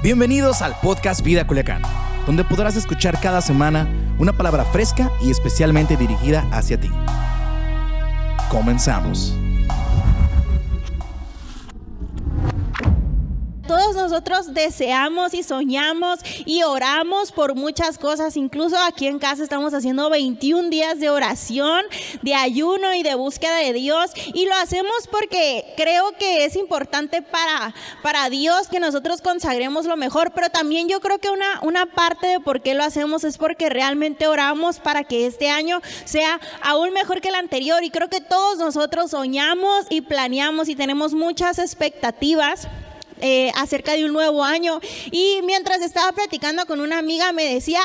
Bienvenidos al podcast Vida Culiacán, donde podrás escuchar cada semana una palabra fresca y especialmente dirigida hacia ti. Comenzamos. Todos nosotros deseamos y soñamos y oramos por muchas cosas. Incluso aquí en casa estamos haciendo 21 días de oración, de ayuno y de búsqueda de Dios. Y lo hacemos porque creo que es importante para, para Dios que nosotros consagremos lo mejor. Pero también yo creo que una, una parte de por qué lo hacemos es porque realmente oramos para que este año sea aún mejor que el anterior. Y creo que todos nosotros soñamos y planeamos y tenemos muchas expectativas eh, acerca de un nuevo año. Y mientras estaba platicando con una amiga me decía,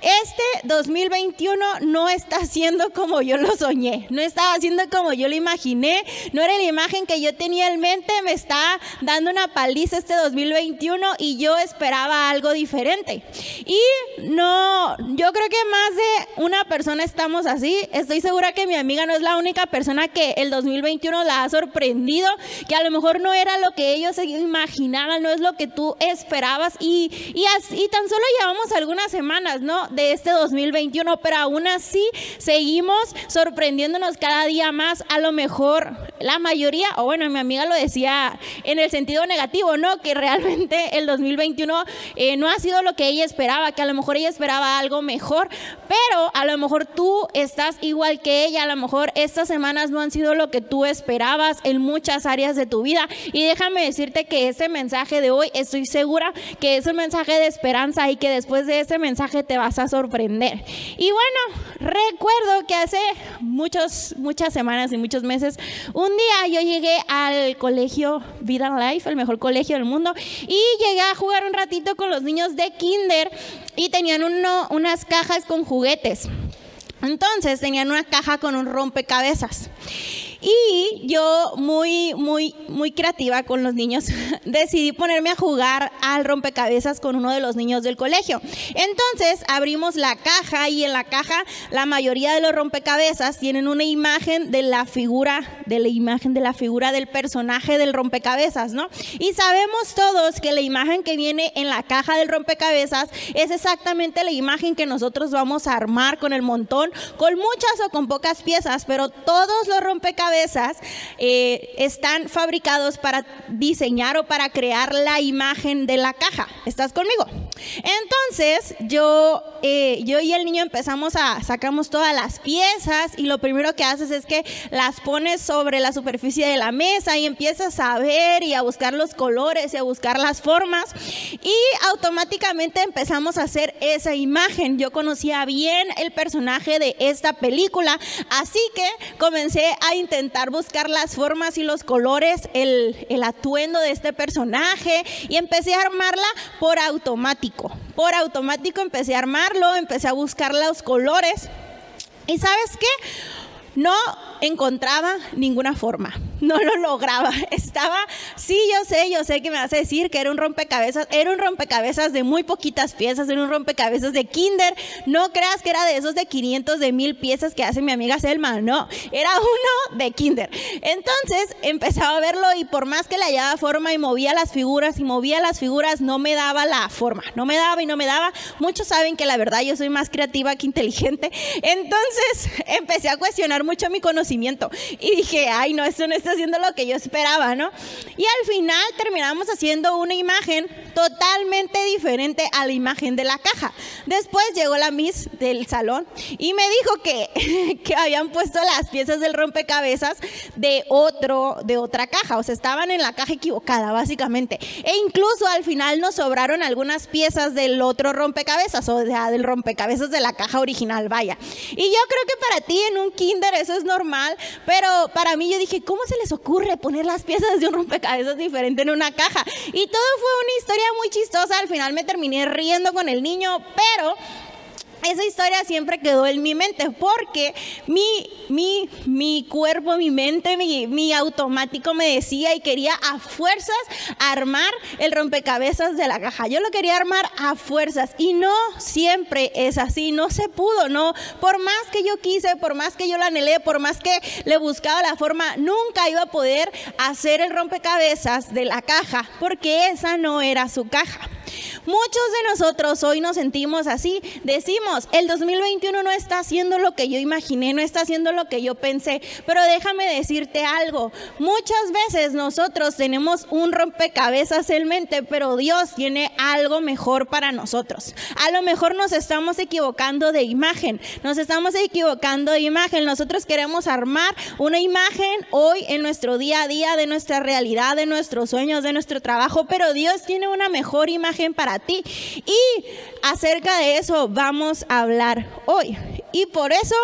este 2021 no está siendo como yo lo soñé, no estaba siendo como yo lo imaginé, no era la imagen que yo tenía en mente, me está dando una paliza este 2021 y yo esperaba algo diferente. Y no, yo creo que más de una persona estamos así, estoy segura que mi amiga no es la única persona que el 2021 la ha sorprendido, que a lo mejor no era lo que ellos imaginaban no es lo que tú esperabas y, y, así, tan solo llevamos algunas semanas, ¿no? De este 2021, pero aún así seguimos sorprendiéndonos cada día más. A lo mejor la mayoría, o bueno, mi amiga lo decía en el sentido negativo, ¿no? Que realmente el 2021 eh, no ha sido lo que ella esperaba, que a lo mejor ella esperaba algo mejor, pero a lo mejor tú estás igual que ella, a lo mejor estas semanas no han sido lo que tú esperabas en muchas áreas de tu vida. Y déjame decirte que es este mensaje de hoy, estoy segura que es un mensaje de esperanza y que después de ese mensaje te vas a sorprender. Y bueno, recuerdo que hace muchos, muchas semanas y muchos meses, un día yo llegué al colegio Vida Life, el mejor colegio del mundo, y llegué a jugar un ratito con los niños de Kinder y tenían uno, unas cajas con juguetes. Entonces tenían una caja con un rompecabezas. Y yo, muy, muy, muy creativa con los niños, decidí ponerme a jugar al rompecabezas con uno de los niños del colegio. Entonces abrimos la caja y en la caja la mayoría de los rompecabezas tienen una imagen de la figura, de la imagen de la figura del personaje del rompecabezas, ¿no? Y sabemos todos que la imagen que viene en la caja del rompecabezas es exactamente la imagen que nosotros vamos a armar con el montón, con muchas o con pocas piezas, pero todos los rompecabezas eh, están fabricados para diseñar o para crear la imagen de la caja. ¿Estás conmigo? Entonces, yo, eh, yo y el niño empezamos a, sacamos todas las piezas y lo primero que haces es que las pones sobre la superficie de la mesa y empiezas a ver y a buscar los colores y a buscar las formas y automáticamente empezamos a hacer esa imagen. Yo conocía bien el personaje de esta película, así que comencé a intentar buscar las formas y los colores, el, el atuendo de este personaje y empecé a armarla por automático. Por automático empecé a armarlo, empecé a buscar los colores. ¿Y sabes qué? No encontraba ninguna forma, no lo lograba. Estaba, sí, yo sé, yo sé que me vas a decir que era un rompecabezas, era un rompecabezas de muy poquitas piezas, era un rompecabezas de Kinder. No creas que era de esos de 500, de mil piezas que hace mi amiga Selma, no, era uno de Kinder. Entonces empezaba a verlo y por más que le hallaba forma y movía las figuras y movía las figuras, no me daba la forma, no me daba y no me daba. Muchos saben que la verdad yo soy más creativa que inteligente. Entonces empecé a cuestionar mucho mi conocimiento y dije, ay, no, esto no está haciendo lo que yo esperaba, ¿no? Y al final terminamos haciendo una imagen totalmente diferente a la imagen de la caja. Después llegó la Miss del salón y me dijo que, que habían puesto las piezas del rompecabezas de otro, de otra caja. O sea, estaban en la caja equivocada, básicamente. E incluso al final nos sobraron algunas piezas del otro rompecabezas, o sea, del rompecabezas de la caja original, vaya. Y yo creo que para ti en un kinder eso es normal pero para mí yo dije, ¿cómo se les ocurre poner las piezas de un rompecabezas diferente en una caja? Y todo fue una historia muy chistosa, al final me terminé riendo con el niño, pero esa historia siempre quedó en mi mente porque mi, mi, mi cuerpo, mi mente, mi, mi, automático me decía y quería a fuerzas armar el rompecabezas de la caja. Yo lo quería armar a fuerzas y no siempre es así, no se pudo, no. Por más que yo quise, por más que yo la anhelé, por más que le buscaba la forma, nunca iba a poder hacer el rompecabezas de la caja porque esa no era su caja. Muchos de nosotros hoy nos sentimos así. Decimos, el 2021 no está haciendo lo que yo imaginé, no está haciendo lo que yo pensé. Pero déjame decirte algo. Muchas veces nosotros tenemos un rompecabezas en mente, pero Dios tiene algo mejor para nosotros. A lo mejor nos estamos equivocando de imagen. Nos estamos equivocando de imagen. Nosotros queremos armar una imagen hoy en nuestro día a día de nuestra realidad, de nuestros sueños, de nuestro trabajo, pero Dios tiene una mejor imagen para ti. Y acerca de eso vamos a hablar hoy. Y por eso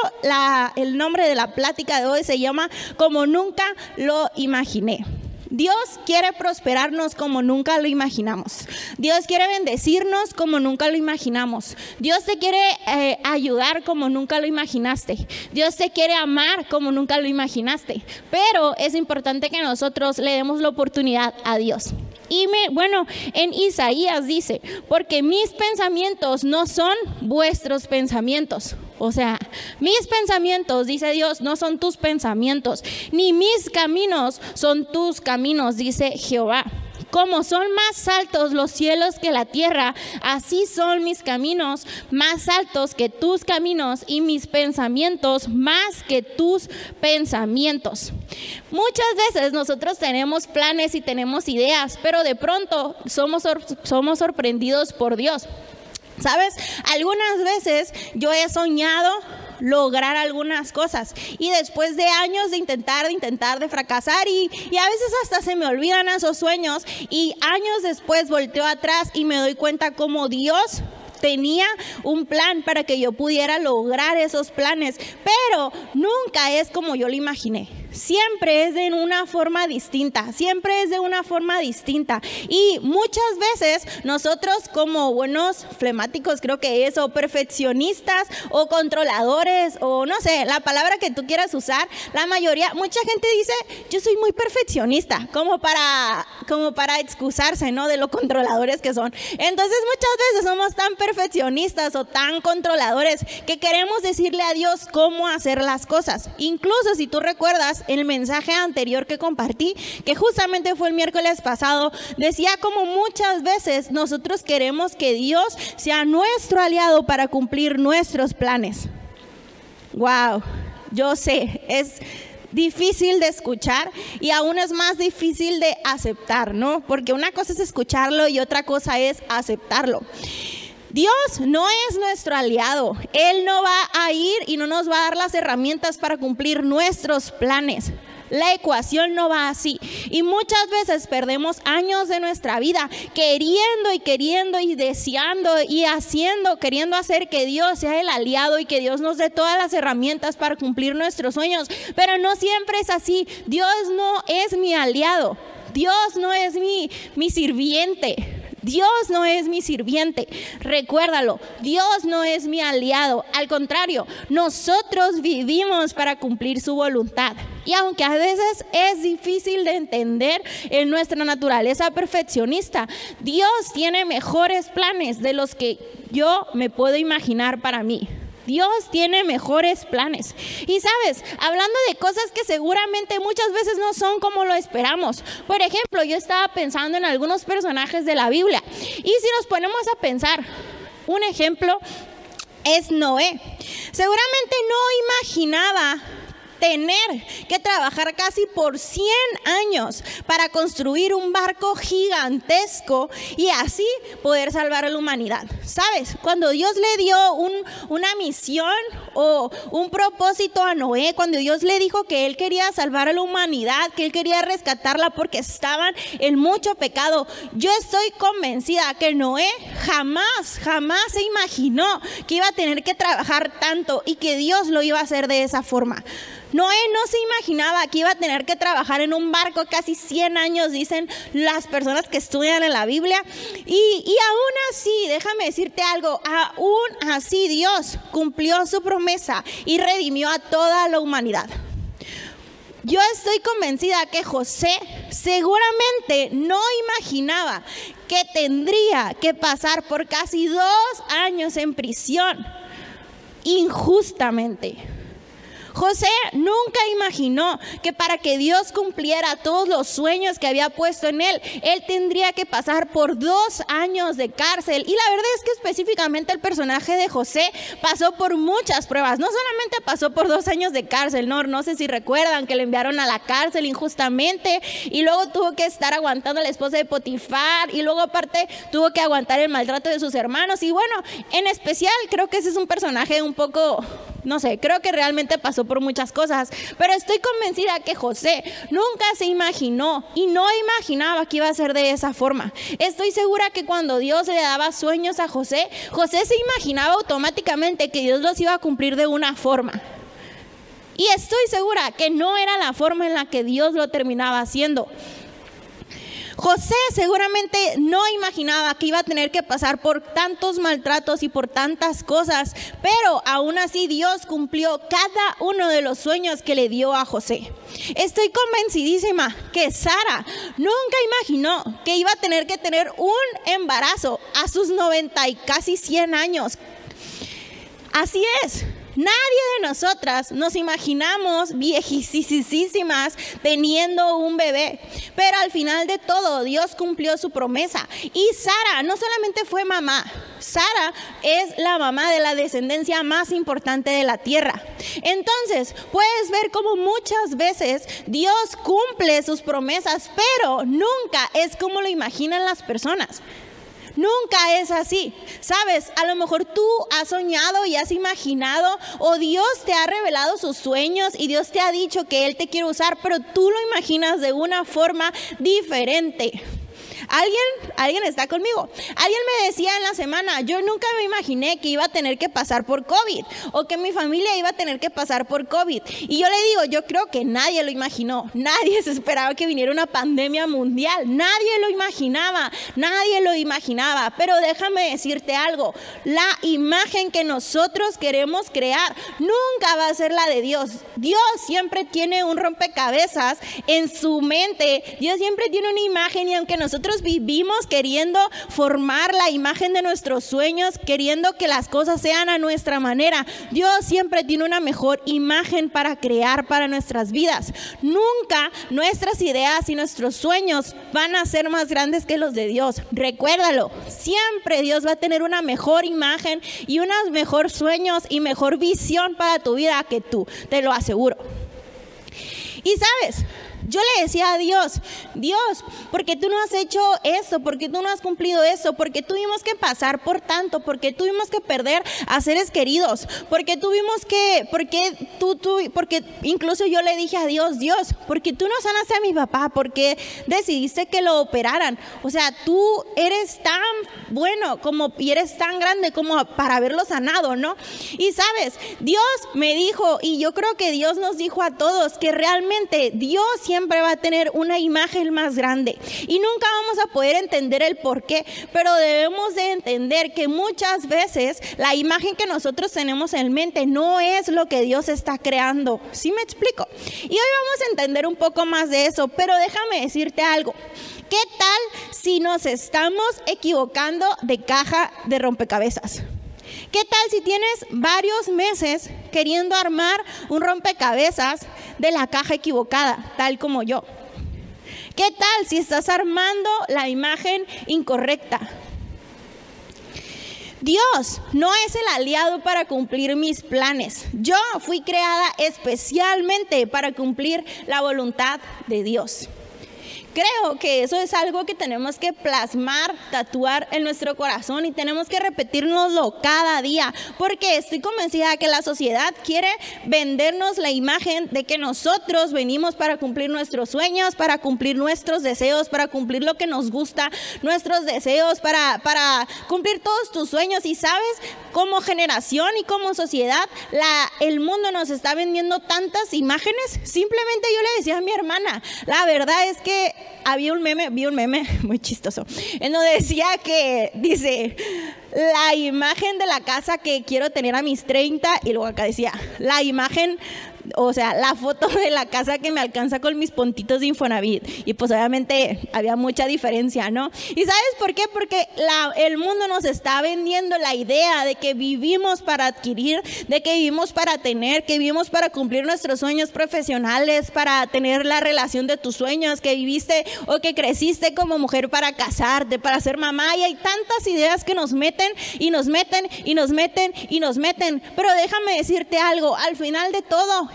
el nombre de la plática de hoy se llama Como nunca lo imaginé. Dios quiere prosperarnos como nunca lo imaginamos. Dios quiere bendecirnos como nunca lo imaginamos. Dios te quiere eh, ayudar como nunca lo imaginaste. Dios te quiere amar como nunca lo imaginaste. Pero es importante que nosotros le demos la oportunidad a Dios. Y me, bueno, en Isaías dice, porque mis pensamientos no son vuestros pensamientos. O sea, mis pensamientos, dice Dios, no son tus pensamientos, ni mis caminos son tus caminos, dice Jehová. Como son más altos los cielos que la tierra, así son mis caminos más altos que tus caminos y mis pensamientos más que tus pensamientos. Muchas veces nosotros tenemos planes y tenemos ideas, pero de pronto somos, somos sorprendidos por Dios. ¿Sabes? Algunas veces yo he soñado lograr algunas cosas. Y después de años de intentar, de intentar, de fracasar y, y, a veces hasta se me olvidan esos sueños y años después volteo atrás y me doy cuenta como Dios tenía un plan para que yo pudiera lograr esos planes, pero nunca es como yo lo imaginé siempre es de una forma distinta, siempre es de una forma distinta. Y muchas veces nosotros como buenos flemáticos, creo que es, o perfeccionistas, o controladores, o no sé, la palabra que tú quieras usar, la mayoría, mucha gente dice, yo soy muy perfeccionista, como para, como para excusarse, ¿no? De lo controladores que son. Entonces muchas veces somos tan perfeccionistas o tan controladores que queremos decirle a Dios cómo hacer las cosas. Incluso si tú recuerdas, el mensaje anterior que compartí, que justamente fue el miércoles pasado, decía como muchas veces nosotros queremos que Dios sea nuestro aliado para cumplir nuestros planes. Wow, yo sé, es difícil de escuchar y aún es más difícil de aceptar, ¿no? Porque una cosa es escucharlo y otra cosa es aceptarlo. Dios no es nuestro aliado. Él no va a ir y no nos va a dar las herramientas para cumplir nuestros planes. La ecuación no va así. Y muchas veces perdemos años de nuestra vida queriendo y queriendo y deseando y haciendo, queriendo hacer que Dios sea el aliado y que Dios nos dé todas las herramientas para cumplir nuestros sueños. Pero no siempre es así. Dios no es mi aliado. Dios no es mi, mi sirviente. Dios no es mi sirviente. Recuérdalo, Dios no es mi aliado. Al contrario, nosotros vivimos para cumplir su voluntad. Y aunque a veces es difícil de entender en nuestra naturaleza perfeccionista, Dios tiene mejores planes de los que yo me puedo imaginar para mí. Dios tiene mejores planes. Y sabes, hablando de cosas que seguramente muchas veces no son como lo esperamos. Por ejemplo, yo estaba pensando en algunos personajes de la Biblia. Y si nos ponemos a pensar, un ejemplo es Noé. Seguramente no imaginaba tener que trabajar casi por 100 años para construir un barco gigantesco y así poder salvar a la humanidad. ¿Sabes? Cuando Dios le dio una misión o un propósito a Noé, cuando Dios le dijo que él quería salvar a la humanidad, que él quería rescatarla porque estaban en mucho pecado, yo estoy convencida que Noé jamás, jamás se imaginó que iba a tener que trabajar tanto y que Dios lo iba a hacer de esa forma. Noé no se imaginaba que iba a tener que trabajar en un barco casi 100 años, dicen las personas que estudian en la Biblia. Y, aún así, déjame decirte algo, aún así Dios cumplió su promesa y redimió a toda la humanidad. Yo estoy convencida que José seguramente no imaginaba que tendría que pasar por casi dos años en prisión injustamente. José nunca imaginó que para que Dios cumpliera todos los sueños que había puesto en él, él tendría que pasar por dos años de cárcel. Y la verdad es que específicamente el personaje de José pasó por muchas pruebas. No solamente pasó por dos años de cárcel, no, no sé si recuerdan que le enviaron a la cárcel injustamente y luego tuvo que estar aguantando a la esposa de Potifar y luego aparte tuvo que aguantar el maltrato de sus hermanos. Y bueno, en especial creo que ese es un personaje un poco no sé, creo que realmente pasó por muchas cosas, pero estoy convencida que José nunca se imaginó y no imaginaba que iba a ser de esa forma. Estoy segura que cuando Dios le daba sueños a José, José se imaginaba automáticamente que Dios los iba a cumplir de una forma. Y estoy segura que no era la forma en la que Dios lo terminaba haciendo. José seguramente no imaginaba que iba a tener que pasar por tantos maltratos y por tantas cosas, pero aún así Dios cumplió cada uno de los sueños que le dio a José. Estoy convencidísima que Sara nunca imaginó que iba a tener que tener un embarazo a sus 90 y casi 100 años. Así es, Nadie de nosotras nos imaginamos viejísimas teniendo un bebé, pero al final de todo Dios cumplió su promesa. Y Sara no solamente fue mamá, Sara es la mamá de la descendencia más importante de la tierra. Entonces, puedes ver cómo muchas veces Dios cumple sus promesas, pero nunca es como lo imaginan las personas. Nunca es así. Sabes, a lo mejor tú has soñado y has imaginado o Dios te ha revelado sus sueños y Dios te ha dicho que Él te quiere usar, pero tú lo imaginas de una forma diferente. ¿Alguien, alguien está conmigo. Alguien me decía en la semana, yo nunca me imaginé que iba a tener que pasar por COVID o que mi familia iba a tener que pasar por COVID. Y yo le digo, yo creo que nadie lo imaginó. Nadie se esperaba que viniera una pandemia mundial. Nadie lo imaginaba. Nadie lo imaginaba. Pero déjame decirte algo. La imagen que nosotros queremos crear nunca va a ser la de Dios. Dios siempre tiene un rompecabezas en su mente. Dios siempre tiene una imagen y aunque nosotros vivimos queriendo formar la imagen de nuestros sueños, queriendo que las cosas sean a nuestra manera. Dios siempre tiene una mejor imagen para crear para nuestras vidas. Nunca nuestras ideas y nuestros sueños van a ser más grandes que los de Dios. Recuérdalo, siempre Dios va a tener una mejor imagen y unos mejor sueños y mejor visión para tu vida que tú, te lo aseguro. Y sabes, yo le decía a Dios, Dios, porque tú no has hecho eso, porque tú no has cumplido eso, porque tuvimos que pasar por tanto, porque tuvimos que perder a seres queridos, porque tuvimos que, porque tú, tú, porque incluso yo le dije a Dios, Dios, porque tú no sanaste a mi papá, porque decidiste que lo operaran. O sea, tú eres tan bueno como y eres tan grande como para haberlo sanado, ¿no? Y sabes, Dios me dijo, y yo creo que Dios nos dijo a todos que realmente Dios siempre siempre va a tener una imagen más grande y nunca vamos a poder entender el por qué, pero debemos de entender que muchas veces la imagen que nosotros tenemos en mente no es lo que Dios está creando. ¿Sí me explico? Y hoy vamos a entender un poco más de eso, pero déjame decirte algo. ¿Qué tal si nos estamos equivocando de caja de rompecabezas? ¿Qué tal si tienes varios meses queriendo armar un rompecabezas de la caja equivocada, tal como yo? ¿Qué tal si estás armando la imagen incorrecta? Dios no es el aliado para cumplir mis planes. Yo fui creada especialmente para cumplir la voluntad de Dios. Creo que eso es algo que tenemos que plasmar, tatuar en nuestro corazón y tenemos que repetirnoslo cada día, porque estoy convencida que la sociedad quiere vendernos la imagen de que nosotros venimos para cumplir nuestros sueños, para cumplir nuestros deseos, para cumplir lo que nos gusta, nuestros deseos, para, para cumplir todos tus sueños. Y sabes, como generación y como sociedad, el mundo nos está vendiendo tantas imágenes. Simplemente yo le decía a mi hermana, la verdad es que había un meme, vi un meme muy chistoso, en donde decía que, dice, la imagen de la casa que quiero tener a mis 30, y luego acá decía, la imagen o sea, la foto de la casa que me alcanza con mis puntitos de Infonavit. Y pues obviamente había mucha diferencia, ¿no? ¿Y sabes por qué? Porque el mundo nos está vendiendo la idea de que vivimos para adquirir, de que vivimos para tener, que vivimos para cumplir nuestros sueños profesionales, para tener la relación de tus sueños, que viviste o que creciste como mujer para casarte, para ser mamá. Y hay tantas ideas que nos meten y nos meten y nos meten y nos meten. Pero déjame decirte algo, al final de todo,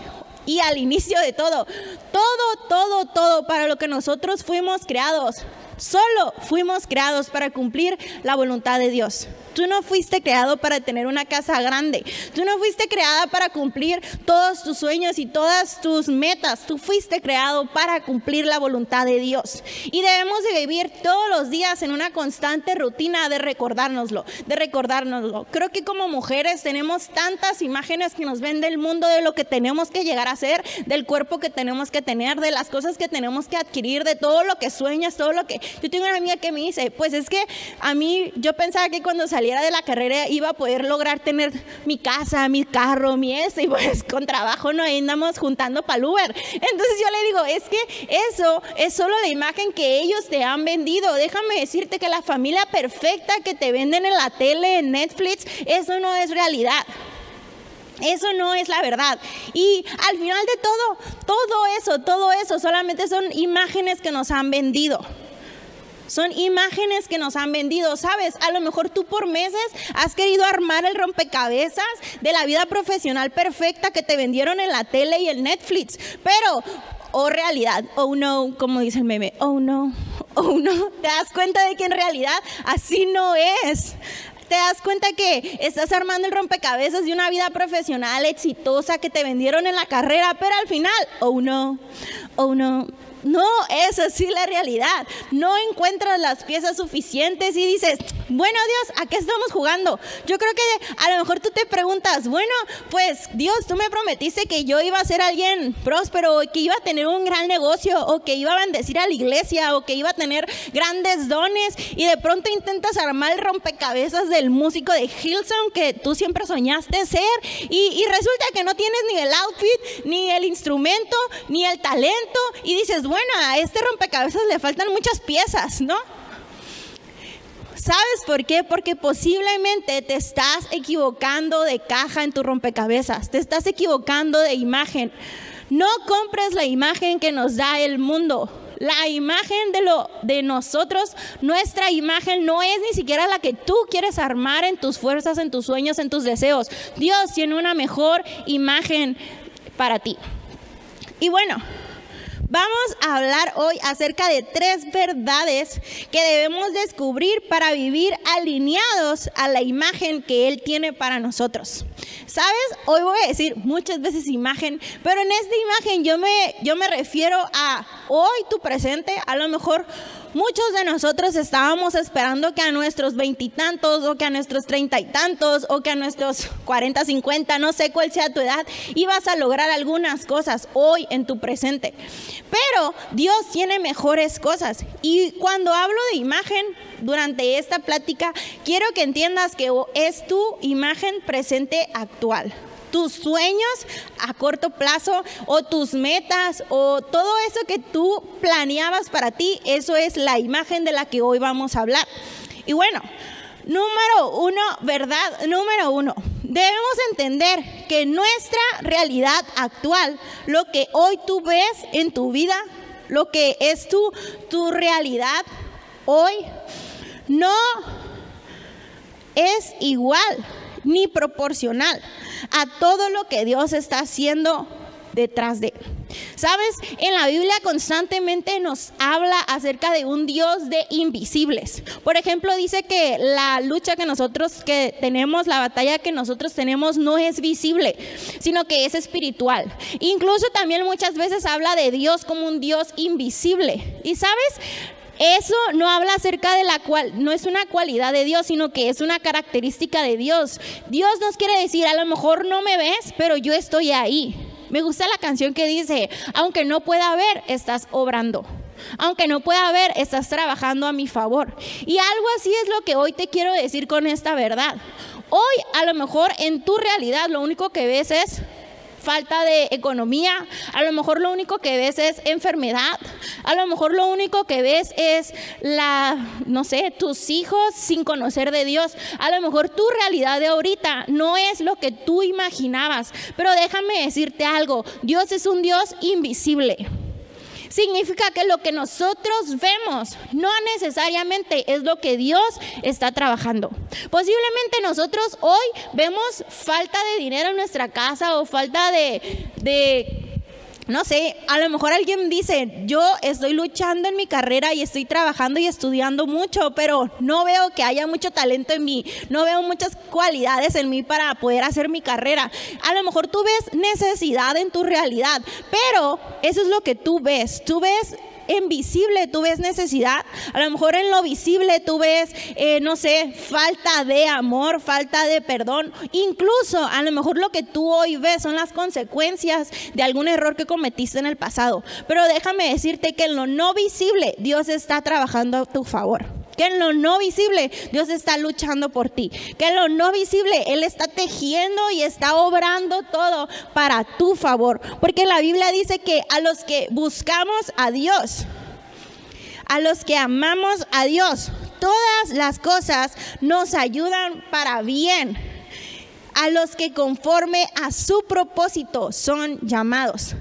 y al inicio de todo. Todo, todo, todo para lo que nosotros fuimos creados. Solo fuimos creados para cumplir la voluntad de Dios. Tú no fuiste creado para tener una casa grande. Tú no fuiste creada para cumplir todos tus sueños y todas tus metas. Tú fuiste creado para cumplir la voluntad de Dios. Y debemos de vivir todos los días en una constante rutina de recordárnoslo, de recordárnoslo. Creo que como mujeres tenemos tantas imágenes que nos ven del mundo de lo que tenemos que llegar a ser, del cuerpo que tenemos que tener, de las cosas que tenemos que adquirir, de todo lo que sueñas, todo lo que... Yo tengo una amiga que me dice, pues es que a mí yo pensaba que cuando saliera de la carrera iba a poder lograr tener mi casa, mi carro, mi ese, y pues con trabajo no andamos juntando para Uber. Entonces yo le digo, es que eso es solo la imagen que ellos te han vendido. Déjame decirte que la familia perfecta que te venden en la tele, en Netflix, eso no es realidad. Eso no es la verdad. Y al final de todo, todo eso, todo eso solamente son imágenes que nos han vendido. Son imágenes que nos han vendido, ¿sabes? A lo mejor tú por meses has querido armar el rompecabezas de la vida profesional perfecta que te vendieron en la tele y el Netflix, pero oh realidad, oh no, como dice el meme, oh no, oh no, te das cuenta de que en realidad así no es te das cuenta que estás armando el rompecabezas de una vida profesional exitosa que te vendieron en la carrera, pero al final, oh no, oh no, no es así la realidad. No encuentras las piezas suficientes y dices, bueno Dios, ¿a qué estamos jugando? Yo creo que a lo mejor tú te preguntas, bueno, pues Dios, tú me prometiste que yo iba a ser alguien próspero, que iba a tener un gran negocio, o que iba a bendecir a la iglesia, o que iba a tener grandes dones, y de pronto intentas armar el rompecabezas del músico de Hillsong que tú siempre soñaste ser, y, y resulta que no tienes ni el outfit, ni el instrumento, ni el talento, y dices, bueno, a este rompecabezas le faltan muchas piezas, ¿no? ¿Sabes por qué? Porque posiblemente te estás equivocando de caja en tu rompecabezas, te estás equivocando de imagen. No compres la imagen que nos da el mundo. La imagen de lo de nosotros, nuestra imagen no es ni siquiera la que tú quieres armar en tus fuerzas, en tus sueños, en tus deseos. Dios tiene una mejor imagen para ti. Y bueno, Vamos a hablar hoy acerca de tres verdades que debemos descubrir para vivir alineados a la imagen que Él tiene para nosotros. ¿Sabes? Hoy voy a decir muchas veces imagen, pero en esta imagen yo me, yo me refiero a hoy tu presente, a lo mejor Muchos de nosotros estábamos esperando que a nuestros veintitantos o que a nuestros treinta y tantos o que a nuestros cuarenta, cincuenta, no sé cuál sea tu edad, ibas a lograr algunas cosas hoy en tu presente. Pero Dios tiene mejores cosas. Y cuando hablo de imagen durante esta plática, quiero que entiendas que es tu imagen presente actual tus sueños a corto plazo o tus metas o todo eso que tú planeabas para ti, eso es la imagen de la que hoy vamos a hablar. Y bueno, número uno, verdad, número uno, debemos entender que nuestra realidad actual, lo que hoy tú ves en tu vida, lo que es tu, tu realidad hoy, no es igual ni proporcional a todo lo que Dios está haciendo detrás de. Sabes, en la Biblia constantemente nos habla acerca de un Dios de invisibles. Por ejemplo, dice que la lucha que nosotros que tenemos, la batalla que nosotros tenemos no es visible, sino que es espiritual. Incluso también muchas veces habla de Dios como un Dios invisible. Y sabes, eso no habla acerca de la cual, no es una cualidad de Dios, sino que es una característica de Dios. Dios nos quiere decir, a lo mejor no me ves, pero yo estoy ahí. Me gusta la canción que dice, aunque no pueda ver, estás obrando. Aunque no pueda ver, estás trabajando a mi favor. Y algo así es lo que hoy te quiero decir con esta verdad. Hoy a lo mejor en tu realidad lo único que ves es falta de economía, a lo mejor lo único que ves es enfermedad, a lo mejor lo único que ves es la, no sé, tus hijos sin conocer de Dios, a lo mejor tu realidad de ahorita no es lo que tú imaginabas, pero déjame decirte algo, Dios es un Dios invisible significa que lo que nosotros vemos no necesariamente es lo que Dios está trabajando. Posiblemente nosotros hoy vemos falta de dinero en nuestra casa o falta de, de no sé, a lo mejor alguien dice, yo estoy luchando en mi carrera y estoy trabajando y estudiando mucho, pero no veo que haya mucho talento en mí, no veo muchas cualidades en mí para poder hacer mi carrera. A lo mejor tú ves necesidad en tu realidad, pero eso es lo que tú ves. Tú ves en visible tú ves necesidad, a lo mejor en lo visible tú ves, eh, no sé, falta de amor, falta de perdón, incluso a lo mejor lo que tú hoy ves son las consecuencias de algún error que cometiste en el pasado. Pero déjame decirte que en lo no visible Dios está trabajando a tu favor. Que en lo no visible Dios está luchando por ti. Que en lo no visible Él está tejiendo y está obrando todo para tu favor. Porque la Biblia dice que a los que buscamos a Dios, a los que amamos a Dios, todas las cosas nos ayudan para bien. A los que conforme a su propósito son llamados.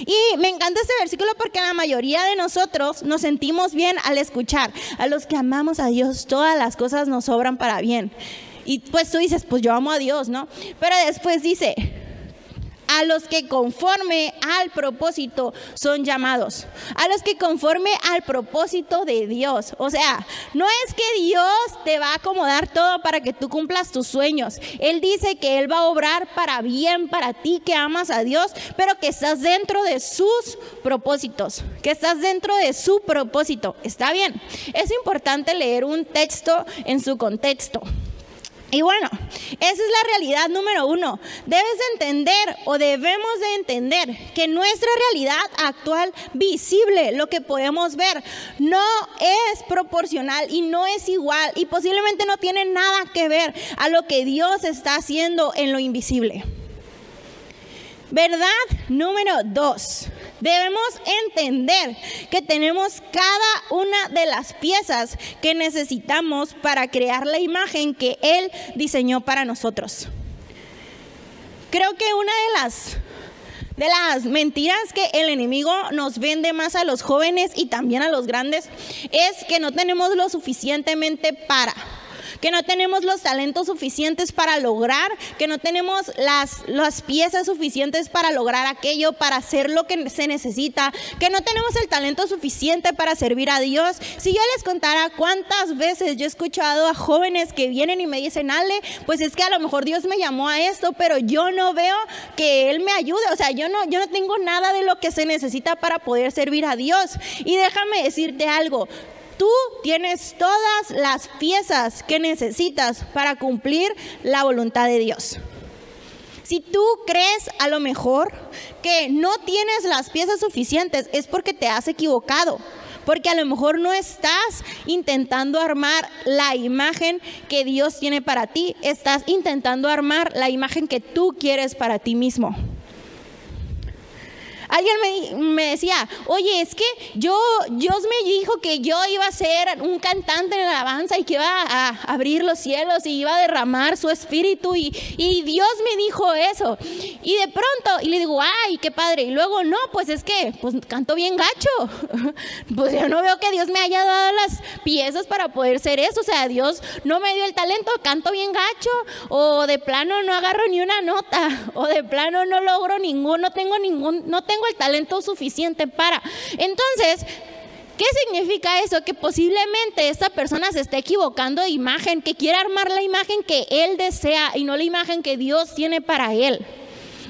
Y me encanta este versículo porque la mayoría de nosotros nos sentimos bien al escuchar. A los que amamos a Dios, todas las cosas nos sobran para bien. Y pues tú dices, pues yo amo a Dios, ¿no? Pero después dice, a los que conforme al propósito son llamados, a los que conforme al propósito de Dios. O sea, no es que Dios te va a acomodar todo para que tú cumplas tus sueños. Él dice que Él va a obrar para bien para ti que amas a Dios, pero que estás dentro de sus propósitos, que estás dentro de su propósito. Está bien, es importante leer un texto en su contexto. Y bueno, esa es la realidad número uno. Debes de entender o debemos de entender que nuestra realidad actual visible, lo que podemos ver, no es proporcional y no es igual y posiblemente no tiene nada que ver a lo que Dios está haciendo en lo invisible. Verdad número dos. Debemos entender que tenemos cada una de las piezas que necesitamos para crear la imagen que Él diseñó para nosotros. Creo que una de las de las mentiras que el enemigo nos vende más a los jóvenes y también a los grandes es que no tenemos lo suficientemente para que no tenemos los talentos suficientes para lograr, que no tenemos las, las piezas suficientes para lograr aquello, para hacer lo que se necesita, que no tenemos el talento suficiente para servir a Dios. Si yo les contara cuántas veces yo he escuchado a jóvenes que vienen y me dicen, Ale, pues es que a lo mejor Dios me llamó a esto, pero yo no veo que Él me ayude, o sea, yo no, yo no tengo nada de lo que se necesita para poder servir a Dios. Y déjame decirte algo, Tú tienes todas las piezas que necesitas para cumplir la voluntad de Dios. Si tú crees a lo mejor que no tienes las piezas suficientes, es porque te has equivocado. Porque a lo mejor no estás intentando armar la imagen que Dios tiene para ti, estás intentando armar la imagen que tú quieres para ti mismo. Alguien me, decía, oye, es que yo, Dios me dijo que yo iba a ser un cantante en la alabanza y que iba a abrir los cielos y iba a derramar su espíritu y, y Dios me dijo eso. Y de pronto, y le digo, ay, qué padre. Y luego, no, pues es que, pues canto bien gacho. pues yo no veo que Dios me haya dado las piezas para poder ser eso. O sea, Dios no me dio el talento, canto bien gacho. O de plano no agarro ni una nota. O de plano no logro ningún, no tengo ningún, no tengo el talento suficiente para. Entonces, ¿Qué significa eso? Que posiblemente esta persona se esté equivocando de imagen, que quiere armar la imagen que él desea y no la imagen que Dios tiene para él.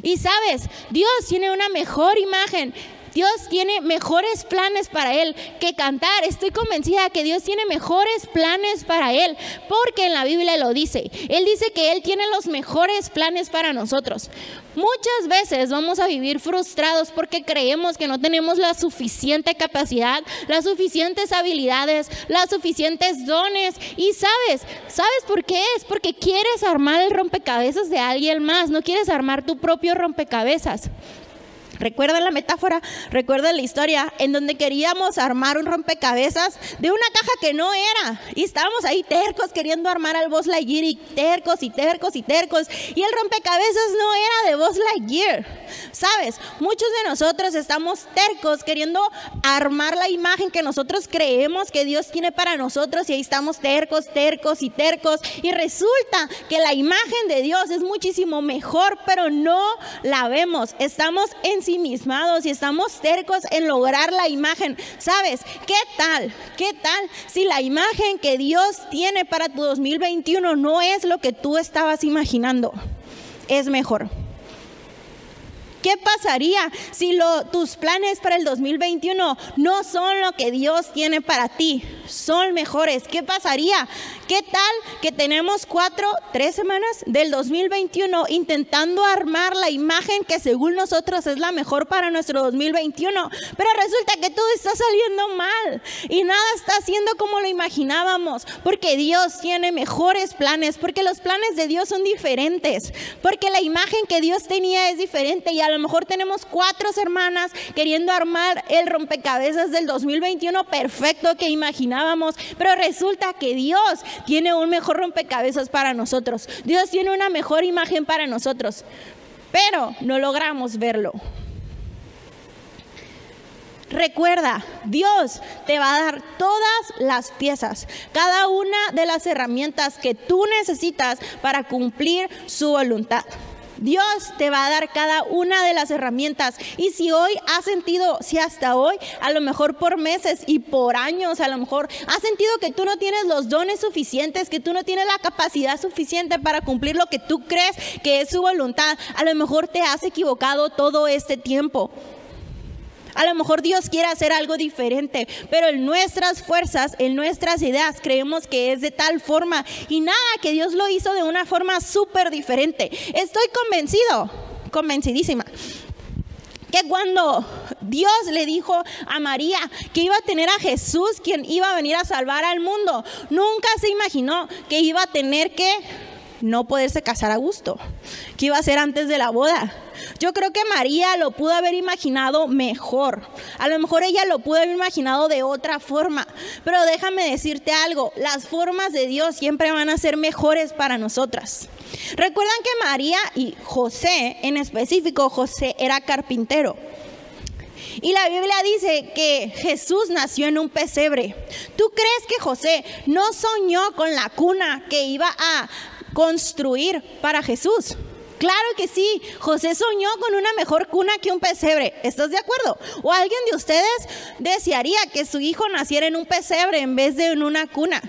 Y sabes, Dios tiene una mejor imagen Dios tiene mejores planes para él que cantar. Estoy convencida que Dios tiene mejores planes para él, porque en la Biblia lo dice. Él dice que Él tiene los mejores planes para nosotros. Muchas veces vamos a vivir frustrados porque creemos que no tenemos la suficiente capacidad, las suficientes habilidades, las suficientes dones. Y sabes, ¿sabes por qué es? Porque quieres armar el rompecabezas de alguien más, no quieres armar tu propio rompecabezas. ¿Recuerdan la metáfora? ¿Recuerdan la historia en donde queríamos armar un rompecabezas de una caja que no era? Y estábamos ahí tercos queriendo armar al Buzz Lightyear y tercos y tercos y tercos. Y el rompecabezas no era de Buzz Lightyear. ¿Sabes? Muchos de nosotros estamos tercos queriendo armar la imagen que nosotros creemos que Dios tiene para nosotros y ahí estamos tercos, tercos y tercos. Y resulta que la imagen de Dios es muchísimo mejor, pero no la vemos. Estamos en ensimismados y estamos tercos en lograr la imagen. ¿Sabes? ¿Qué tal? ¿Qué tal si la imagen que Dios tiene para tu 2021 no es lo que tú estabas imaginando? Es mejor. ¿Qué pasaría si tus planes para el 2021 no son lo que Dios tiene para ti? Son mejores. ¿Qué pasaría? ¿Qué tal que tenemos cuatro, tres semanas del 2021 intentando armar la imagen que según nosotros es la mejor para nuestro 2021? Pero resulta que todo está saliendo mal y nada está haciendo como lo imaginábamos, porque Dios tiene mejores planes, porque los planes de Dios son diferentes, porque la imagen que Dios tenía es diferente y a lo mejor tenemos cuatro hermanas queriendo armar el rompecabezas del 2021 perfecto que imaginábamos, pero resulta que Dios tiene un mejor rompecabezas para nosotros. Dios tiene una mejor imagen para nosotros, pero no logramos verlo. Recuerda, Dios te va a dar todas las piezas, cada una de las herramientas que tú necesitas para cumplir su voluntad. Dios te va a dar cada una de las herramientas. Y si hoy has sentido, si hasta hoy, a lo mejor por meses y por años, a lo mejor has sentido que tú no tienes los dones suficientes, que tú no tienes la capacidad suficiente para cumplir lo que tú crees que es su voluntad, a lo mejor te has equivocado todo este tiempo. A lo mejor Dios quiere hacer algo diferente, pero en nuestras fuerzas, en nuestras ideas, creemos que es de tal forma y nada, que Dios lo hizo de una forma súper diferente. Estoy convencido, convencidísima que cuando Dios le dijo a María que iba a tener a Jesús quien iba a venir a salvar al mundo, nunca se imaginó que iba a tener que no poderse casar a gusto, que iba a ser antes de la boda. Yo creo que María lo pudo haber imaginado mejor. A lo mejor ella lo pudo haber imaginado de otra forma. Pero déjame decirte algo, las formas de Dios siempre van a ser mejores para nosotras. Recuerdan que María y José, en específico José, era carpintero. Y la Biblia dice que Jesús nació en un pesebre. ¿Tú crees que José no soñó con la cuna que iba a construir para Jesús. Claro que sí, José soñó con una mejor cuna que un pesebre. ¿Estás de acuerdo? ¿O alguien de ustedes desearía que su hijo naciera en un pesebre en vez de en una cuna?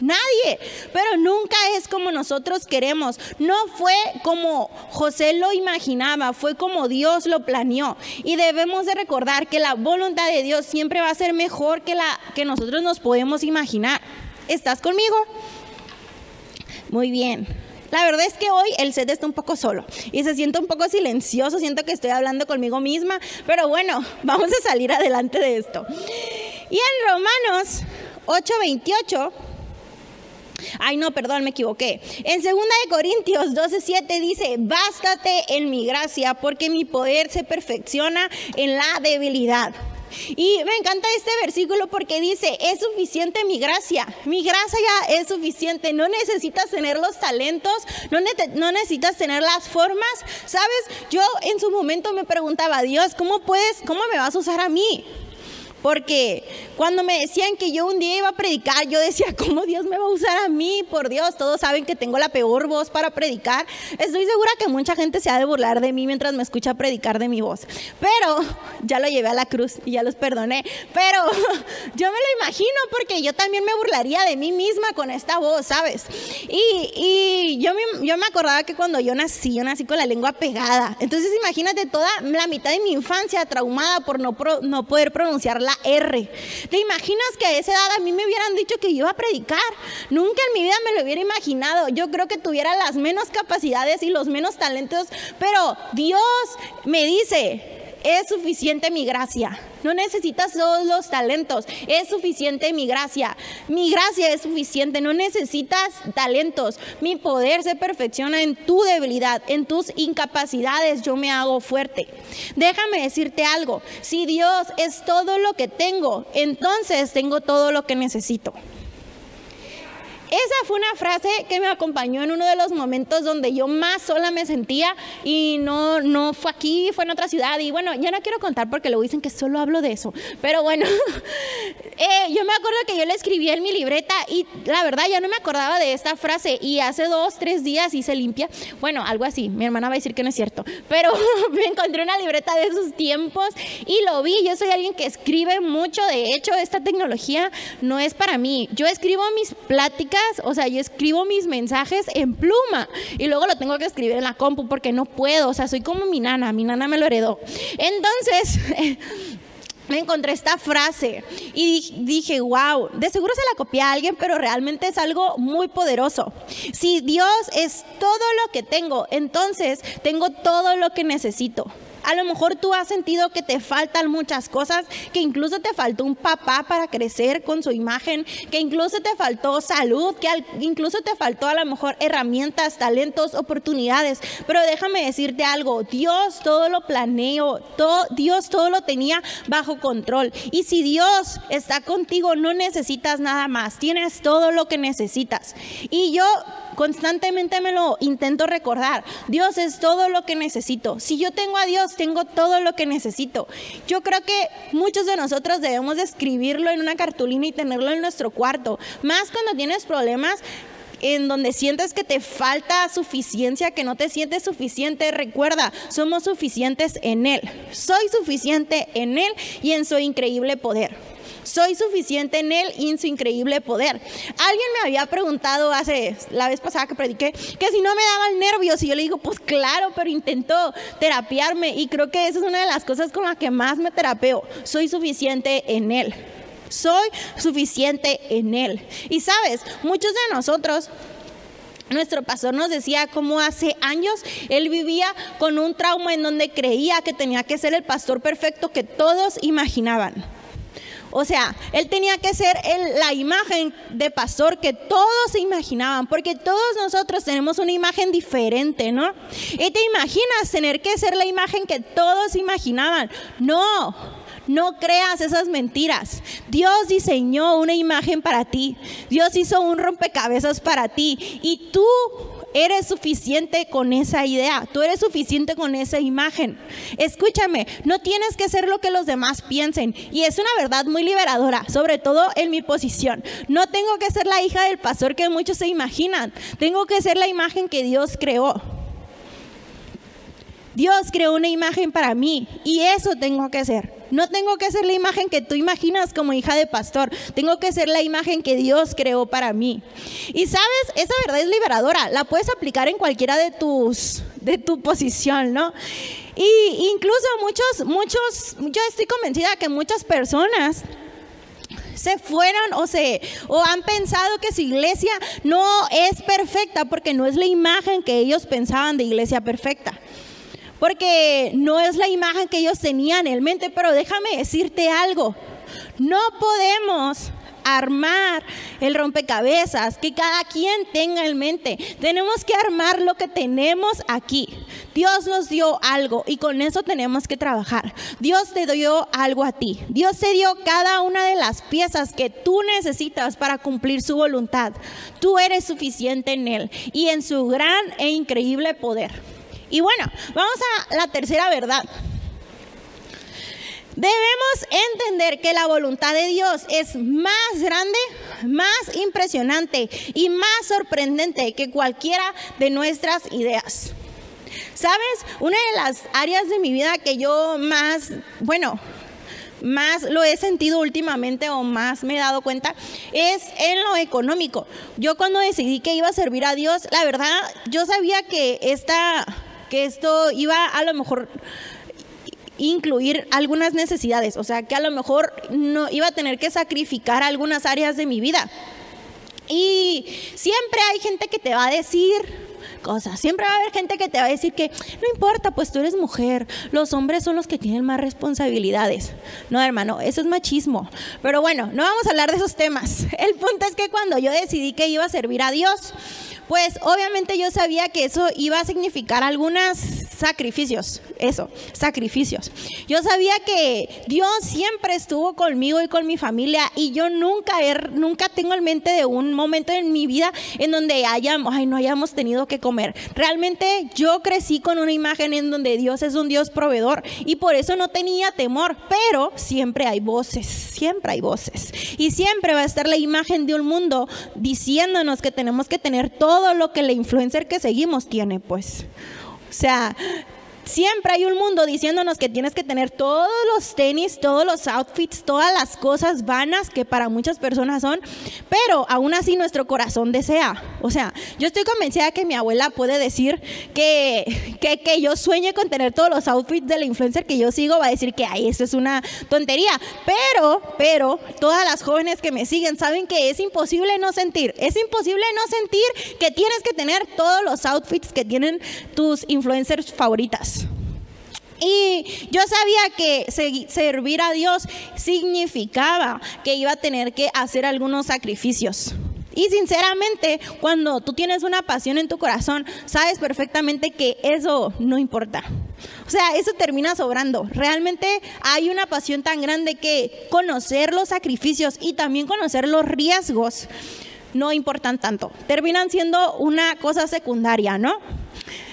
Nadie, pero nunca es como nosotros queremos. No fue como José lo imaginaba, fue como Dios lo planeó. Y debemos de recordar que la voluntad de Dios siempre va a ser mejor que la que nosotros nos podemos imaginar. ¿Estás conmigo? Muy bien. La verdad es que hoy el set está un poco solo y se siente un poco silencioso, siento que estoy hablando conmigo misma, pero bueno, vamos a salir adelante de esto. Y en Romanos 8:28 Ay, no, perdón, me equivoqué. En 2 de Corintios 12:7 dice, "Bástate en mi gracia, porque mi poder se perfecciona en la debilidad." Y me encanta este versículo porque dice, es suficiente mi gracia, mi gracia ya es suficiente, no necesitas tener los talentos, no, necesitas tener las formas, ¿sabes? Yo en su momento me preguntaba, Dios, ¿cómo puedes, cómo me vas a usar a mí? Porque cuando me decían que yo un día iba a predicar, yo decía, ¿cómo Dios me va a usar a mí? Por Dios, todos saben que tengo la peor voz para predicar. Estoy segura que mucha gente se ha de burlar de mí mientras me escucha predicar de mi voz. Pero ya lo llevé a la cruz y ya los perdoné. Pero yo me lo imagino porque yo también me burlaría de mí misma con esta voz, ¿sabes? Y, yo, me, yo me acordaba que cuando yo nací, yo nací con la lengua pegada. Entonces imagínate toda la mitad de mi infancia traumada por no, no poder pronunciar la R. ¿Te imaginas que a esa edad a mí me hubieran dicho que iba a predicar? Nunca en mi vida me lo hubiera imaginado. Yo creo que tuviera las menos capacidades y los menos talentos, pero Dios me dice, es suficiente mi gracia. No necesitas todos los talentos, es suficiente mi gracia. Mi gracia es suficiente, no necesitas talentos. Mi poder se perfecciona en tu debilidad, en tus incapacidades. Yo me hago fuerte. Déjame decirte algo, si Dios es todo lo que tengo, entonces tengo todo lo que necesito. Esa fue una frase que me acompañó en uno de los momentos donde yo más sola me sentía y no, no fue aquí, fue en otra ciudad. Y bueno, ya no quiero contar porque luego dicen que solo hablo de eso. Pero bueno, eh, yo me acuerdo que yo le escribí en mi libreta y la verdad ya no me acordaba de esta frase. Y hace dos, tres días hice limpia. Bueno, algo así. Mi hermana va a decir que no es cierto. Pero me encontré una libreta de esos tiempos y lo vi. Yo soy alguien que escribe mucho. De hecho, esta tecnología no es para mí. Yo escribo mis pláticas o sea, yo escribo mis mensajes en pluma y luego lo tengo que escribir en la compu porque no puedo, o sea, soy como mi nana, mi nana me lo heredó. Entonces... me encontré esta frase y dije, wow, de seguro se la copié a alguien, pero realmente es algo muy poderoso. Si Dios es todo lo que tengo, entonces tengo todo lo que necesito. A lo mejor tú has sentido que te faltan muchas cosas, que incluso te faltó un papá para crecer con su imagen, que incluso te faltó salud, que incluso te faltó a lo mejor herramientas, talentos, oportunidades. Pero déjame decirte algo, Dios todo lo planeó, todo, Dios todo lo tenía bajo control. Y si Dios está contigo, no necesitas nada más, tienes todo lo que necesitas. Y yo constantemente me lo intento recordar. Dios es todo lo que necesito. Si yo tengo a Dios, tengo todo lo que necesito. Yo creo que muchos de nosotros debemos escribirlo en una cartulina y tenerlo en nuestro cuarto. Más cuando tienes problemas en donde sientes que te falta suficiencia, que no te sientes suficiente, recuerda, somos suficientes en Él. Soy suficiente en Él y en su increíble poder. Soy suficiente en Él y en su increíble poder. Alguien me había preguntado hace la vez pasada que prediqué que si no me daban nervios y yo le digo, pues claro, pero intento terapiarme y creo que esa es una de las cosas con las que más me terapeo. Soy suficiente en Él. Soy suficiente en Él. Y sabes, muchos de nosotros nuestro pastor nos decía cómo hace años él vivía con un trauma en donde creía que tenía que ser el pastor perfecto que todos imaginaban. O sea, él tenía que ser la imagen de pastor que todos se imaginaban, porque todos nosotros tenemos una imagen diferente, ¿no? Y te imaginas tener que ser la imagen que todos imaginaban. No, no creas esas mentiras. Dios diseñó una imagen para ti. Dios hizo un rompecabezas para ti. Y tú eres suficiente con esa idea, tú eres suficiente con esa imagen. Escúchame, no tienes que ser lo que los demás piensen y es una verdad muy liberadora, sobre todo en mi posición. No tengo que ser la hija del pastor que muchos se imaginan, tengo que ser la imagen que Dios creó. Dios creó una imagen para mí y eso tengo que ser. No tengo que ser la imagen que tú imaginas como hija de pastor. Tengo que ser la imagen que Dios creó para mí. Y sabes, esa verdad es liberadora. La puedes aplicar en cualquiera de tus de tu posición, ¿no? Y incluso muchos muchos yo estoy convencida que muchas personas se fueron o se o han pensado que su iglesia no es perfecta porque no es la imagen que ellos pensaban de iglesia perfecta porque no es la imagen que ellos tenían en mente, pero déjame decirte algo, no podemos armar el rompecabezas que cada quien tenga en mente. Tenemos que armar lo que tenemos aquí. Dios nos dio algo y con eso tenemos que trabajar. Dios te dio algo a ti. Dios te dio cada una de las piezas que tú necesitas para cumplir su voluntad. Tú eres suficiente en Él y en su gran e increíble poder. Y bueno, vamos a la tercera verdad. Debemos entender que la voluntad de Dios es más grande, más impresionante y más sorprendente que cualquiera de nuestras ideas. ¿Sabes? Una de las áreas de mi vida que yo más, bueno, más lo he sentido últimamente o más me he dado cuenta es en lo económico. Yo cuando decidí que iba a servir a Dios, la verdad, yo sabía que esta que esto iba a lo mejor incluir algunas necesidades, o sea, que a lo mejor no iba a tener que sacrificar algunas áreas de mi vida. Y siempre hay gente que te va a decir, cosas. Siempre va a haber gente que te va a decir que no importa, pues tú eres mujer, los hombres son los que tienen más responsabilidades. No, hermano, eso es machismo. Pero bueno, no vamos a hablar de esos temas. El punto es que cuando yo decidí que iba a servir a Dios, pues obviamente yo sabía que eso iba a significar algunos sacrificios, eso, sacrificios. Yo sabía que Dios siempre estuvo conmigo y con mi familia y yo nunca, nunca tengo en mente de un momento en mi vida en donde hayamos, ay, no hayamos tenido que Realmente yo crecí con una imagen en donde Dios es un Dios proveedor y por eso no tenía temor, pero siempre hay voces, siempre hay voces y siempre va a estar la imagen de un mundo diciéndonos que tenemos que tener todo lo que el influencer que seguimos tiene, pues. O sea, Siempre hay un mundo diciéndonos que tienes que tener todos los tenis, todos los outfits, todas las cosas vanas que para muchas personas son, pero aún así nuestro corazón desea. O sea, yo estoy convencida que mi abuela puede decir que, que, que yo sueñe con tener todos los outfits de la influencer que yo sigo, va a decir que ay, eso es una tontería. Pero, pero, todas las jóvenes que me siguen saben que es imposible no sentir, es imposible no sentir que tienes que tener todos los outfits que tienen tus influencers favoritas. Y yo sabía que servir a Dios significaba que iba a tener que hacer algunos sacrificios. Y sinceramente, cuando tú tienes una pasión en tu corazón, sabes perfectamente que eso no importa. O sea, eso termina sobrando. Realmente hay una pasión tan grande que conocer los sacrificios y también conocer los riesgos no importan tanto. Terminan siendo una cosa secundaria, ¿no?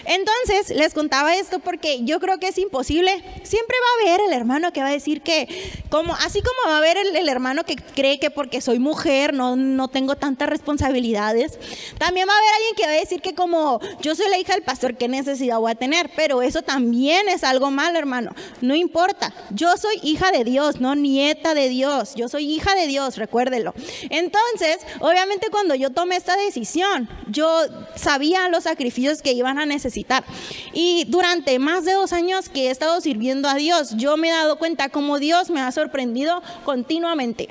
Entonces, les contaba esto porque yo creo que es imposible. Siempre va a haber el hermano que va a decir que, como, así como va a haber el, hermano que cree que porque soy mujer no, no tengo tantas responsabilidades, también va a haber alguien que va a decir que como yo soy la hija del pastor, ¿qué necesidad voy a tener? Pero eso también es algo malo, hermano. No importa. Yo soy hija de Dios, no nieta de Dios. Yo soy hija de Dios, recuérdelo. Entonces, obviamente cuando yo tomé esta decisión, yo sabía los sacrificios que iban a necesitar y durante más de dos años que he estado sirviendo a Dios, yo me he dado cuenta cómo Dios me ha sorprendido continuamente.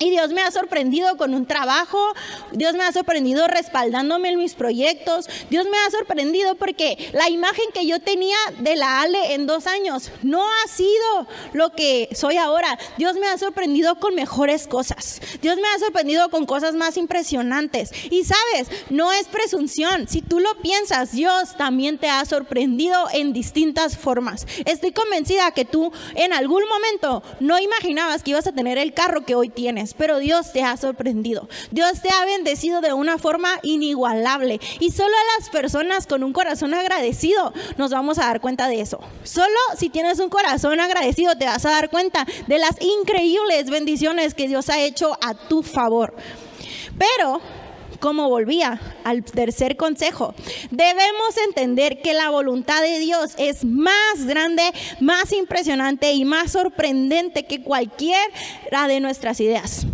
Y Dios me ha sorprendido con un trabajo, Dios me ha sorprendido respaldándome en mis proyectos, Dios me ha sorprendido porque la imagen que yo tenía de la Ale en dos años no ha sido lo que soy ahora. Dios me ha sorprendido con mejores cosas, Dios me ha sorprendido con cosas más impresionantes. Y sabes, no es presunción, si tú lo piensas, Dios también te ha sorprendido en distintas formas. Estoy convencida que tú en algún momento no imaginabas que ibas a tener el carro que hoy tienes pero Dios te ha sorprendido. Dios te ha bendecido de una forma inigualable. Y solo a las personas con un corazón agradecido nos vamos a dar cuenta de eso. Solo si tienes un corazón agradecido te vas a dar cuenta de las increíbles bendiciones que Dios ha hecho a tu favor. Pero como volvía al tercer consejo, debemos entender que la voluntad de Dios es más grande, más impresionante y más sorprendente que cualquiera de nuestras ideas.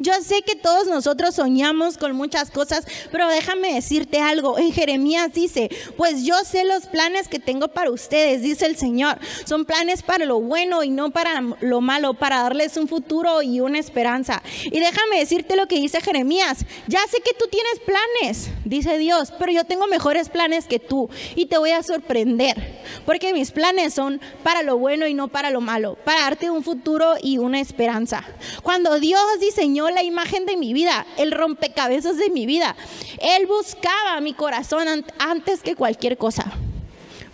Yo sé que todos nosotros soñamos con muchas cosas, pero déjame decirte algo. En Jeremías dice, pues yo sé los planes que tengo para ustedes, dice el Señor. Son planes para lo bueno y no para lo malo, para darles un futuro y una esperanza. Y déjame decirte lo que dice Jeremías. Ya sé que tú tienes planes, dice Dios, pero yo tengo mejores planes que tú y te voy a sorprender, porque mis planes son para lo bueno y no para lo malo, para darte un futuro y una esperanza. Cuando Dios diseñó la imagen de mi vida, el rompecabezas de mi vida. Él buscaba mi corazón antes que cualquier cosa.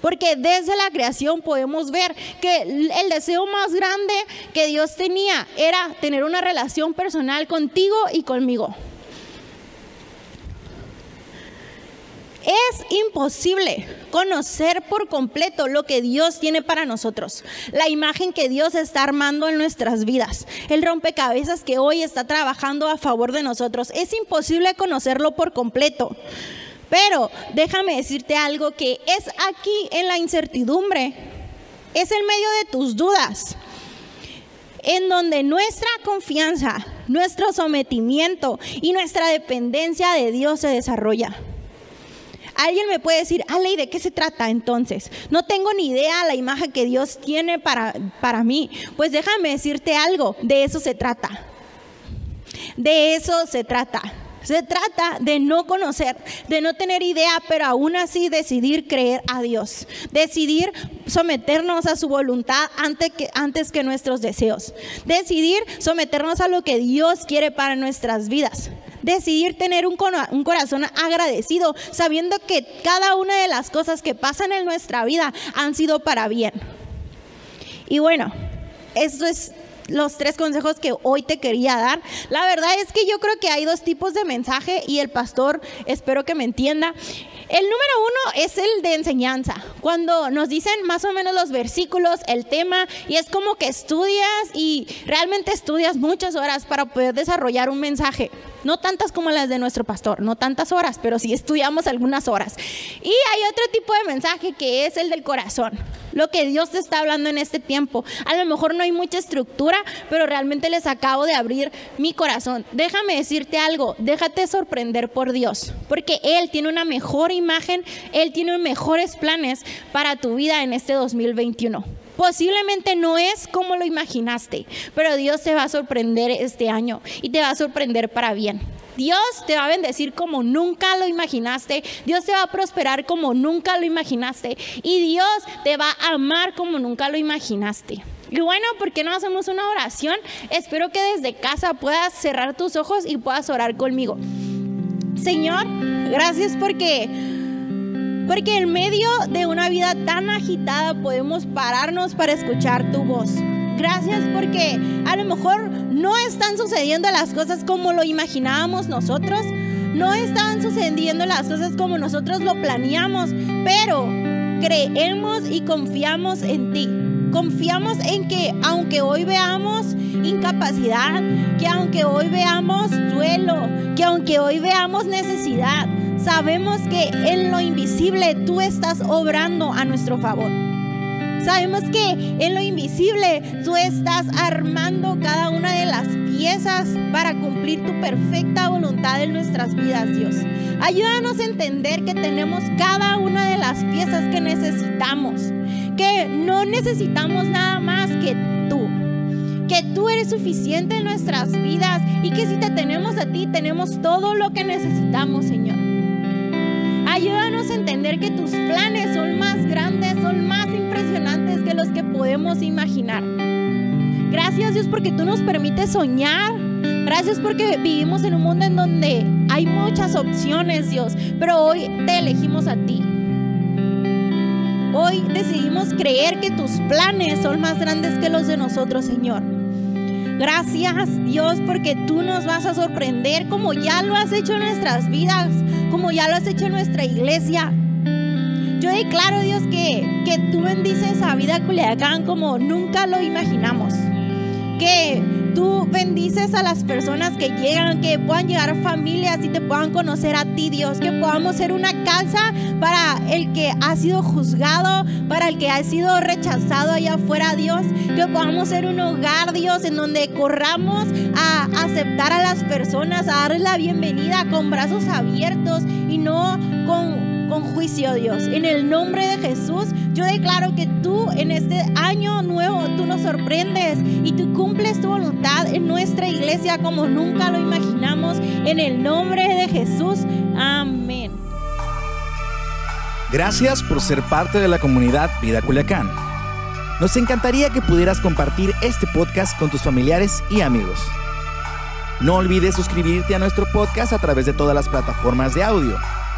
Porque desde la creación podemos ver que el deseo más grande que Dios tenía era tener una relación personal contigo y conmigo. Es imposible conocer por completo lo que Dios tiene para nosotros, la imagen que Dios está armando en nuestras vidas, el rompecabezas que hoy está trabajando a favor de nosotros. Es imposible conocerlo por completo. Pero déjame decirte algo que es aquí en la incertidumbre, es en medio de tus dudas, en donde nuestra confianza, nuestro sometimiento y nuestra dependencia de Dios se desarrolla. Alguien me puede decir, Ale, ¿de qué se trata entonces? No tengo ni idea la imagen que Dios tiene para, para mí. Pues déjame decirte algo, de eso se trata. De eso se trata. Se trata de no conocer, de no tener idea, pero aún así decidir creer a Dios. Decidir someternos a su voluntad antes que, antes que nuestros deseos. Decidir someternos a lo que Dios quiere para nuestras vidas. Decidir tener un, corazón agradecido, sabiendo que cada una de las cosas que pasan en nuestra vida han sido para bien. Y bueno, esto es los tres consejos que hoy te quería dar. La verdad es que yo creo que hay dos tipos de mensaje y el pastor espero que me entienda. El número uno es el de enseñanza, cuando nos dicen más o menos los versículos, el tema, y es como que estudias y realmente estudias muchas horas para poder desarrollar un mensaje. No tantas como las de nuestro pastor, no tantas horas, pero sí estudiamos algunas horas. Y hay otro tipo de mensaje que es el del corazón, lo que Dios te está hablando en este tiempo. A lo mejor no hay mucha estructura, pero realmente les acabo de abrir mi corazón. Déjame decirte algo, déjate sorprender por Dios, porque Él tiene una mejor imagen, Él tiene mejores planes para tu vida en este 2021. Posiblemente no es como lo imaginaste, pero Dios te va a sorprender este año y te va a sorprender para bien. Dios te va a bendecir como nunca lo imaginaste. Dios te va a prosperar como nunca lo imaginaste. Y Dios te va a amar como nunca lo imaginaste. Y bueno, ¿por qué no hacemos una oración? Espero que desde casa puedas cerrar tus ojos y puedas orar conmigo. Señor, gracias porque porque en medio de una vida tan agitada podemos pararnos para escuchar tu voz. Gracias porque a lo mejor no están sucediendo las cosas como lo imaginábamos nosotros. No están sucediendo las cosas como nosotros lo planeamos, pero creemos y confiamos en ti. Confiamos en que aunque hoy veamos incapacidad, que aunque hoy veamos duelo, que aunque hoy veamos necesidad, sabemos que en lo invisible tú estás obrando a nuestro favor. Sabemos que en lo invisible tú estás armando cada una de las piezas para cumplir tu perfecta voluntad en nuestras vidas, Dios. Ayúdanos a entender que tenemos cada una de las piezas que necesitamos, que no necesitamos nada más que tú que tú eres suficiente en nuestras vidas y que si te tenemos a ti, tenemos todo lo que necesitamos, Señor. Ayúdanos a entender que tus planes son más grandes, son más impresionantes que los que podemos imaginar. Gracias Dios porque tú nos permites soñar. Gracias porque vivimos en un mundo en donde hay muchas opciones, Dios, pero hoy te elegimos a ti. Hoy decidimos creer que tus planes son más grandes que los de nosotros, Señor. Gracias Dios porque tú nos vas a sorprender como ya lo has hecho en nuestras vidas como ya lo has hecho en nuestra iglesia. Yo declaro, Dios, que, que tú bendices a Vida Culiacán como nunca lo imaginamos. Que tú bendices a las personas que llegan, que puedan llegar familias y te puedan conocer a ti, Dios. Que podamos ser una casa para el que ha sido juzgado, para el que ha sido rechazado allá afuera, Dios. Que podamos ser un hogar, Dios, en donde corramos a aceptar a las personas, a darles la bienvenida con brazos abiertos y no con con juicio, Dios. En el nombre de Jesús, yo declaro que tú en este año nuevo, tú nos sorprendes y tú cumples tu voluntad en nuestra iglesia como nunca lo imaginamos. En el nombre de Jesús, amén. Gracias por ser parte de la comunidad Vida Culiacán. Nos encantaría que pudieras compartir este podcast con tus familiares y amigos. No olvides suscribirte a nuestro podcast a través de todas las plataformas de audio,